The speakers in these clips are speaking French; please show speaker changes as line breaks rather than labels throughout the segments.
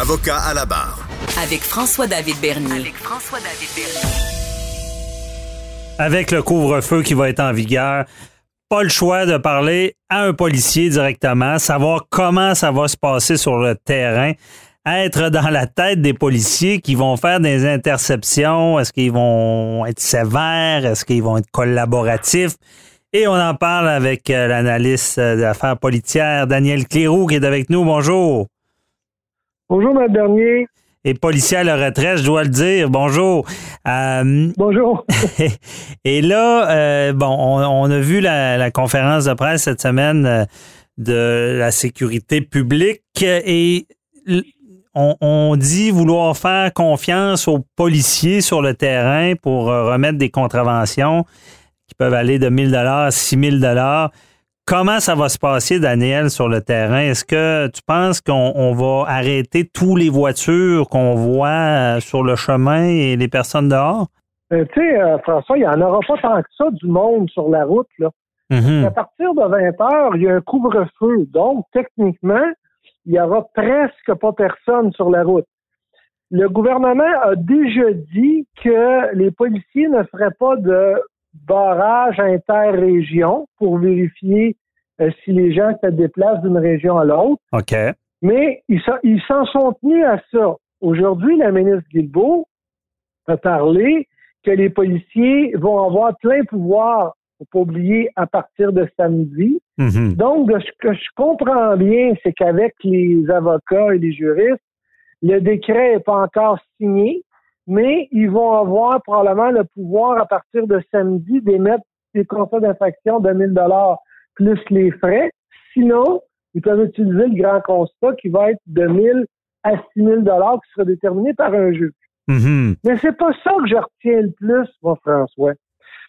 Avocat à la barre.
Avec François-David Bernier.
avec François-David Bernier.
avec le couvre-feu qui va être en vigueur, pas le choix de parler à un policier directement, savoir comment ça va se passer sur le terrain, être dans la tête des policiers qui vont faire des interceptions, est-ce qu'ils vont être sévères, est-ce qu'ils vont être collaboratifs? Et on en parle avec euh, l'analyste euh, d'affaires politiques, Daniel Cléroux, qui est avec nous. Bonjour.
Bonjour, Mme Bernier.
Et policier à la retraite, je dois le dire. Bonjour. Euh,
Bonjour.
Et là, euh, bon, on, on a vu la, la conférence de presse cette semaine euh, de la sécurité publique et on, on dit vouloir faire confiance aux policiers sur le terrain pour remettre des contraventions qui peuvent aller de 1000 dollars à 6000 dollars. Comment ça va se passer, Daniel, sur le terrain? Est-ce que tu penses qu'on on va arrêter toutes les voitures qu'on voit euh, sur le chemin et les personnes dehors?
Euh, tu sais, euh, François, il n'y en aura pas tant que ça du monde sur la route. Là.
Mhm.
À partir de 20 heures, il y a un couvre-feu. Donc, techniquement, il n'y aura presque pas personne sur la route. Le gouvernement a déjà dit que les policiers ne feraient pas de barrage interrégion pour vérifier euh, si les gens se déplacent d'une région à l'autre.
OK.
Mais ils s'en- sont tenus à ça. Aujourd'hui, la ministre Guilbeault a parlé que les policiers vont avoir plein pouvoir, faut pas oublier, à partir de samedi.
Mhm.
Donc, de ce que je comprends bien, c'est qu'avec les avocats et les juristes, le décret n'est pas encore signé, mais ils vont avoir probablement le pouvoir à partir de samedi d'émettre des contrats d'infraction de 1000 dollars plus les frais. Sinon, ils peuvent utiliser le grand constat qui va être de 1000 à 6000 dollars qui sera déterminé par un juge.
Mhm.
Mais c'est pas ça que je retiens le plus, moi, François.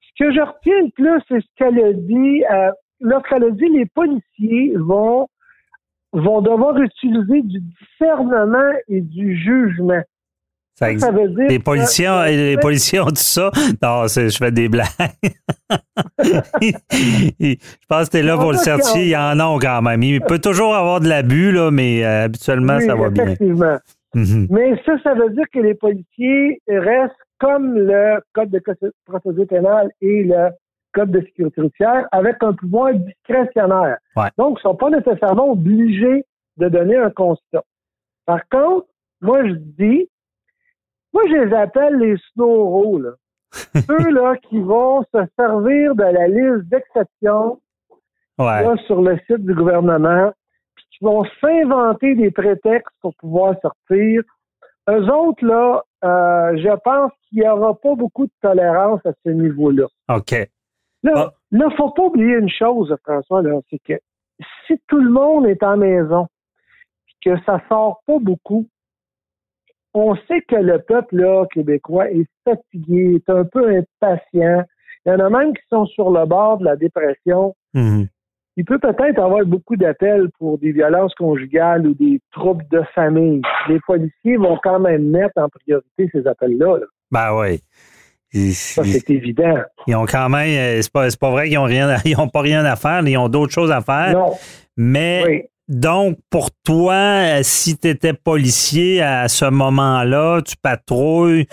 Ce que je retiens le plus, c'est ce qu'elle a dit. Euh, Lorsqu'elle a dit les policiers vont vont devoir utiliser du discernement et du jugement.
Ça
Ça, veut dire
Les
que-
policiers, les policiers ont dit ça. Non, c'est- je fais des blagues. je pense que tu es là pour le certifier. Il y en a quand même. Il peut toujours avoir de l'abus, là, mais euh, habituellement,
Oui,
ça va bien.
effectivement.
Mhm.
Mais ça, ça veut dire que les policiers restent comme le Code de procédure pénale et le Code de sécurité routière avec un pouvoir discrétionnaire.
Ouais.
Donc, ils ne sont pas nécessairement obligés de donner un constat. Par contre, moi, je dis, moi, je les appelle les snow là. Ceux là qui vont se servir de la liste d'exceptions
Ouais.
sur le site du gouvernement, puis qui vont s'inventer des prétextes pour pouvoir sortir. Eux autres, là, euh, je pense qu'il n'y aura pas beaucoup de tolérance à ce niveau-là.
OK.
Là,
Ah.
là, faut pas oublier une chose, François, c'est que si tout le monde est en maison, que ça sort pas beaucoup, on sait que le peuple là, québécois est fatigué, est un peu impatient. Il y en a même qui sont sur le bord de la dépression
Mhm.
il peut peut-être avoir beaucoup d'appels pour des violences conjugales ou des troubles de famille. Les policiers vont quand même mettre en priorité ces appels-là. là.
Ben oui. Ils,
Ça, c'est évident.
ils ont quand même. euh, C'est pas, pas vrai qu'ils ont rien, ils ont pas rien à faire, ils ont d'autres choses à faire.
Non,
Mais
oui.
Donc, pour toi, euh, si tu étais policier à ce moment-là, tu patrouilles,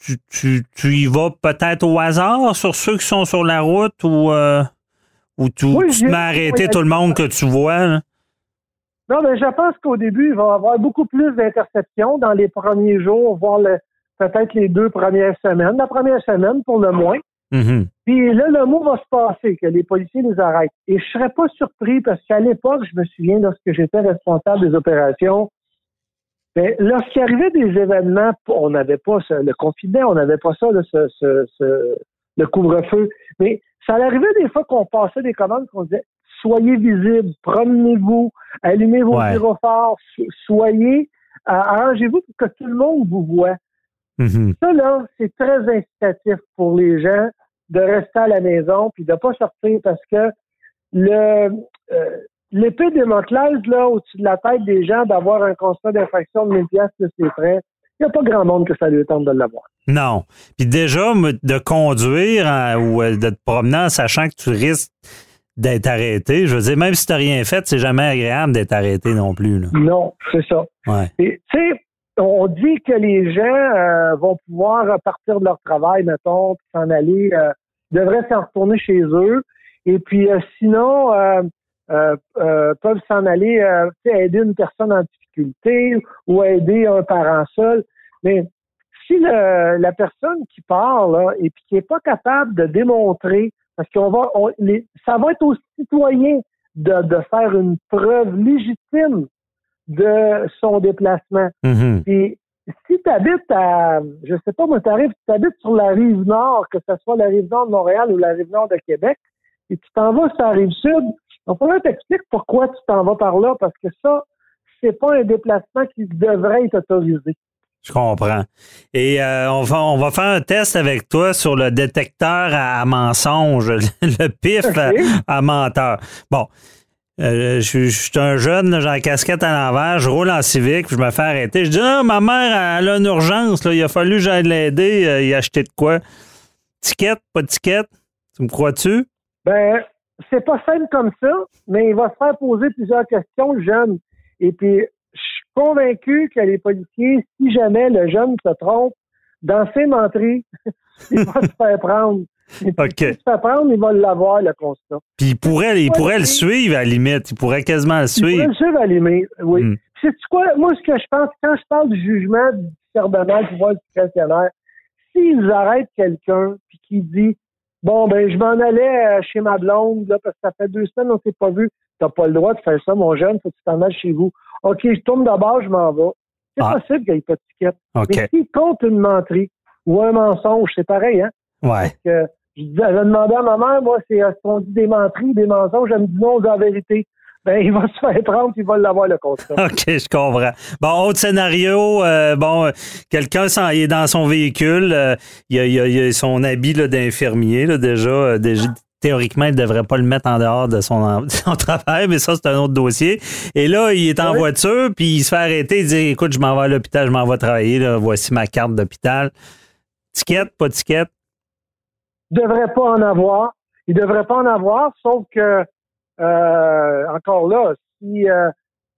tu, tu, tu y vas peut-être au hasard sur ceux qui sont sur la route ou, euh, ou tu,
Oui,
tu te mets à arrêter tout le monde que tu vois? là?
Non, mais je pense qu'au début, il va y avoir beaucoup plus d'interceptions dans les premiers jours, voire le- peut-être les deux premières semaines. La première semaine, pour le moins.
Mhm.
Puis là, le mot va se passer, que les policiers les arrêtent. Et je serais pas surpris parce qu'à l'époque, je me souviens, lorsque j'étais responsable des opérations, ben, lorsqu'il arrivait des événements, on n'avait pas ça, le confinement, on n'avait pas ça, là, ce, ce- ce- le couvre-feu. Mais ça arrivait des fois qu'on passait des commandes qu'on disait soyez visibles, promenez-vous, allumez vos gyrophares, so- soyez arrangez-vous pour que tout le monde vous voit.
Mhm.
Ça, là, c'est très incitatif pour les gens de rester à la maison puis de pas sortir parce que le euh, l'épée Démoclès, là, au-dessus de la tête des gens, d'avoir un constat d'infraction de 1000 pièces plus les frais, il n'y a pas grand monde que ça lui tente de l'avoir.
Non. Puis déjà, de conduire hein, ou euh, de te promener en sachant que tu risques d'être arrêté, je veux dire, même si tu n'as rien fait, c'est jamais agréable d'être arrêté non plus. Là.
Non, c'est ça.
Ouais.
Tu sais, on dit que les gens euh, vont pouvoir partir de leur travail, mettons, s'en aller, euh, devraient s'en retourner chez eux. Et puis euh, sinon, euh, peuvent s'en aller aider une personne en difficulté ou aider un parent seul. Mais si la personne qui part là, et puis qui n'est pas capable de démontrer, parce qu'on va, on- les- ça va être aux citoyens de faire une preuve légitime de son déplacement.
Mhm.
Puis si tu habites à, je sais pas, moi, t'arrives, tu habites sur la rive nord, que ce soit la rive nord de Montréal ou la rive nord de Québec, et tu t'en vas sur la rive sud, il faudrait t'expliquer pourquoi tu t'en vas par là, parce que ça, c'est pas un déplacement qui devrait être autorisé.
Je comprends. Et euh, on, va, on va faire un test avec toi sur le détecteur à, à mensonge, le pif à menteur. Bon. Euh, je, suis- un jeune, j'ai la casquette à l'envers, je roule en civique, puis je me fais arrêter. Je dis Ah, ma mère, elle a une urgence, il a fallu que j'aille l'aider, euh, y acheter de quoi? Ticket, pas de ticket? Tu me crois-tu?
Ben, c'est pas simple comme ça, mais il va se faire poser plusieurs questions, le jeune. Et puis, je suis convaincu que les policiers, si jamais le jeune se trompe dans ses menteries, il va se faire prendre.
OK.
Se fait prendre, il va l'avoir, le constat.
Puis il pourrait, il pourrait le suivre à la limite, il pourrait quasiment le
Il
suivre.
pourrait le suivre à la limite, oui.
Hmm.
C'est quoi? Moi, ce que je pense, quand je parle du jugement du discernement du pouvoir discrétionnaire, s'ils arrêtent quelqu'un puis qui dit Bon, ben, je m'en allais euh, chez ma blonde, là, parce que ça fait deux semaines, on s'est pas vu. T'as pas le droit de faire ça, mon jeune, faut que tu t'en ailles chez vous. OK, je tourne d'abord, je m'en vais. C'est
Ah.
possible qu'il n'y ait pas de ticket.
OK.
Mais s'il compte une menterie ou un mensonge, c'est pareil, hein?
Ouais.
que je disais, j'avais demandé à ma mère, moi, c'est est-ce qu'on dit des menteries, des mensonges, elle me dit non, la vérité. Ben, il va se faire prendre, puis il va l'avoir le constat.
OK, je comprends. Bon, autre scénario, euh, bon, euh, quelqu'un est dans son véhicule, euh, il, a, il a- il a son habit d'infirmier, déjà, euh, déjà, théoriquement, il ne devrait pas le mettre en dehors de son, en- de son travail, mais ça, c'est un autre dossier. Et là, il est en
Oui.
voiture, puis il se fait arrêter, il dit, écoute, je m'en vais à l'hôpital, je m'en vais travailler, là, voici ma carte d'hôpital. Ticket, pas de ticket?
Il devrait pas en avoir. Il devrait pas en avoir, sauf que, euh, encore là, si euh,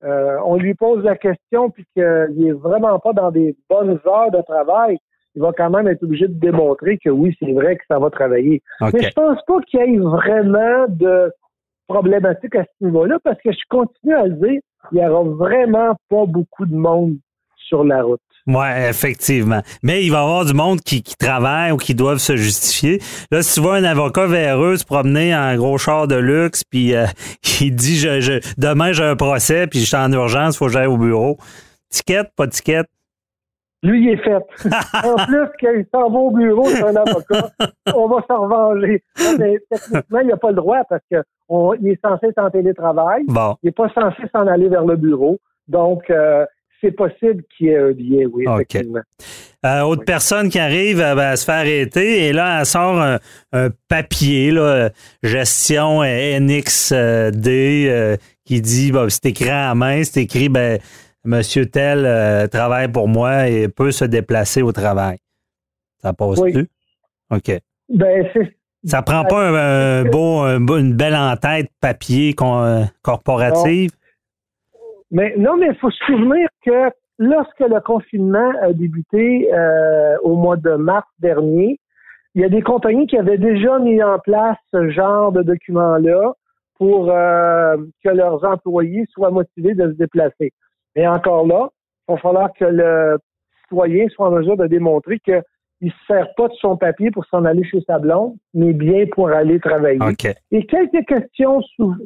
euh, on lui pose la question puis qu'il est vraiment pas dans des bonnes heures de travail, il va quand même être obligé de démontrer que oui, c'est vrai que ça va travailler. Mais je pense pas qu'il y ait vraiment de problématique à ce niveau-là parce que je continue à le dire, il y aura vraiment pas beaucoup de monde sur la route.
Oui, effectivement. Mais il va y avoir du monde qui, qui travaille ou qui doivent se justifier. Là, si tu vois un avocat véreux se promener en gros char de luxe, puis euh, il dit je, je- demain j'ai un procès, puis je suis en urgence, il faut que j'aille au bureau. Ticket, pas ticket?
Lui, il est fait. en plus, qu'il s'en va au bureau, c'est un avocat, on va s'en revenger. Mais techniquement, il n'a pas le droit parce qu'il est censé être en télétravail.
Bon,
Il n'est pas censé s'en aller vers le bureau. Donc, euh, c'est possible qu'il y ait un billet, oui,
OK.
effectivement.
Euh, autre
Oui.
personne qui arrive ben, elle se fait arrêter et là, elle sort un, un papier, là, gestion NXD, euh, qui dit, bon, c'est écrit à main, c'est écrit, ben, Monsieur tel euh, travaille pour moi et peut se déplacer au travail. Ça passe-tu?
Oui.
OK.
Ben,
Ça prend pas un, un beau, un beau- une belle en-tête papier con- corporative?
Mais non, mais il faut se souvenir que lorsque le confinement a débuté euh, au mois de mars dernier, il y a des compagnies qui avaient déjà mis en place ce genre de document-là pour euh, que leurs employés soient motivés de se déplacer. Et encore là, il va falloir que le citoyen soit en mesure de démontrer qu'il ne se sert pas de son papier pour s'en aller chez sa blonde, mais bien pour aller travailler.
OK.
Et quelques questions sou-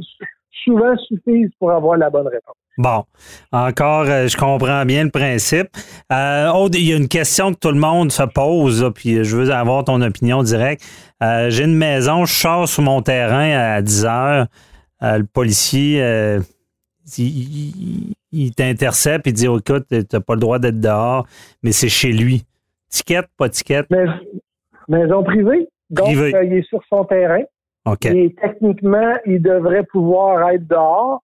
souvent suffisent pour avoir la bonne réponse.
Bon, encore, euh, je comprends bien le principe. Euh, il y a une question que tout le monde se pose, là, puis je veux avoir ton opinion directe. Euh, J'ai une maison, je sors sur mon terrain à 10 heures. Euh, le policier, euh, il, il- il t'intercepte et dit oh, écoute, t'as pas le droit d'être dehors, mais c'est chez lui. Ticket, pas ticket?
Mais, maison privée. Donc,
Privée.
euh, il est sur son terrain.
OK.
Et techniquement, il devrait pouvoir être dehors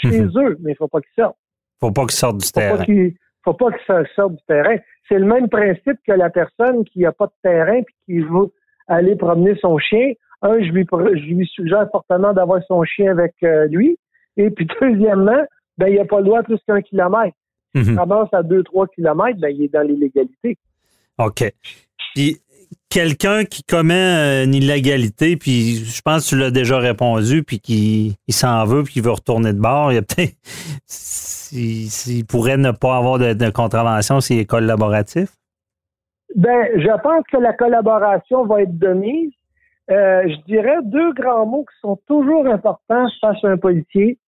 chez
Mhm.
eux, mais il faut pas qu'il sorte.
Faut pas qu'il sorte du
faut
terrain.
pas qu'il faut pas qu'il se sorte du terrain. C'est le même principe que la personne qui n'a pas de terrain puis qui veut aller promener son chien. Un, je lui, je lui suggère fortement d'avoir son chien avec euh, lui. Et puis deuxièmement, ben il n'a pas le droit à plus qu'un kilomètre.
Mhm.
Il avance à 2-3 kilomètres, ben il est dans l'illégalité.
OK. Puis quelqu'un qui commet euh, une illégalité, puis je pense que tu l'as déjà répondu, puis qui il s'en veut, puis qu'il veut retourner de bord, il y a peut-être. S'il s'il pourrait ne pas avoir de, de contravention s'il est collaboratif?
Ben, je pense que la collaboration va être de mise. Euh, je dirais deux grands mots qui sont toujours importants face à un policier.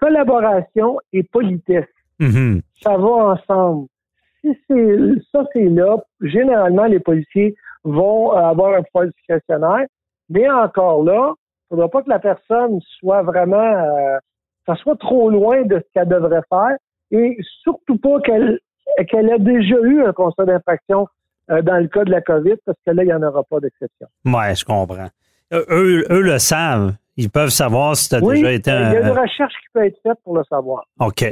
Collaboration et politesse.
Mhm.
Ça va ensemble. Si c'est ça, c'est là, généralement, les policiers vont euh, avoir un pouvoir discrétionnaire. Mais encore là, il ne faudra pas que la personne soit vraiment euh, ça soit trop loin de ce qu'elle devrait faire et surtout pas qu'elle qu'elle déjà eu un constat d'infraction euh, dans le cas de la COVID, parce que là, il n'y en aura pas d'exception.
Ouais, je comprends. Eux, eux le savent. Ils peuvent savoir si tu as
Oui,
déjà été
il y a
un.
une recherche qui peut être faite pour le savoir.
OK.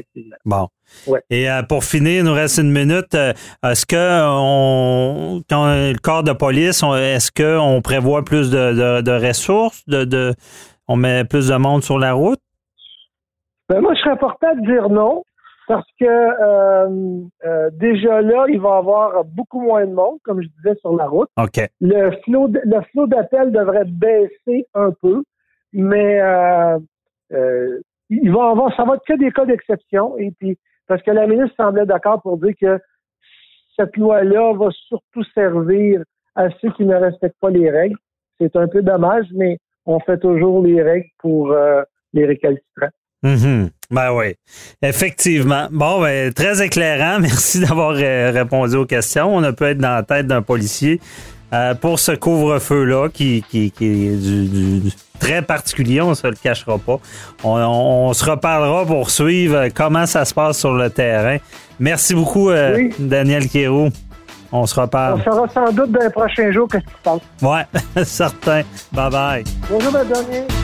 Bon.
Ouais.
Et euh, pour finir, il nous reste une minute. Euh, Est-ce que on, quand le corps de police, est-ce qu'on prévoit plus de, de- de ressources, de, de- on met plus de monde sur la route?
Ben, moi, je serais porté à dire non, parce que euh, euh, déjà là, il va y avoir beaucoup moins de monde, comme je disais, sur la route.
OK.
Le flot, le flot d'appels devrait baisser un peu, mais euh, euh, il va avoir, ça va être que des cas d'exception. Et puis, parce que la ministre semblait d'accord pour dire que cette loi-là va surtout servir à ceux qui ne respectent pas les règles. C'est un peu dommage, mais on fait toujours les règles pour euh, les récalcitrants.
Mhm. Ben oui, effectivement. Bon, ben, très éclairant. Merci d'avoir euh, répondu aux questions. On a pu être dans la tête d'un policier euh, pour ce couvre-feu-là qui, qui, qui est du- du- très particulier, on ne se le cachera pas. On, on- on se reparlera pour suivre comment ça se passe sur le terrain. Merci beaucoup, euh,
Oui.
Daniel Quéroux. On se
On
reparle.
saura sans doute dans les prochains jours qu'est-ce qui se passe.
Ouais, certain. Bye bye.
Bonjour, madame.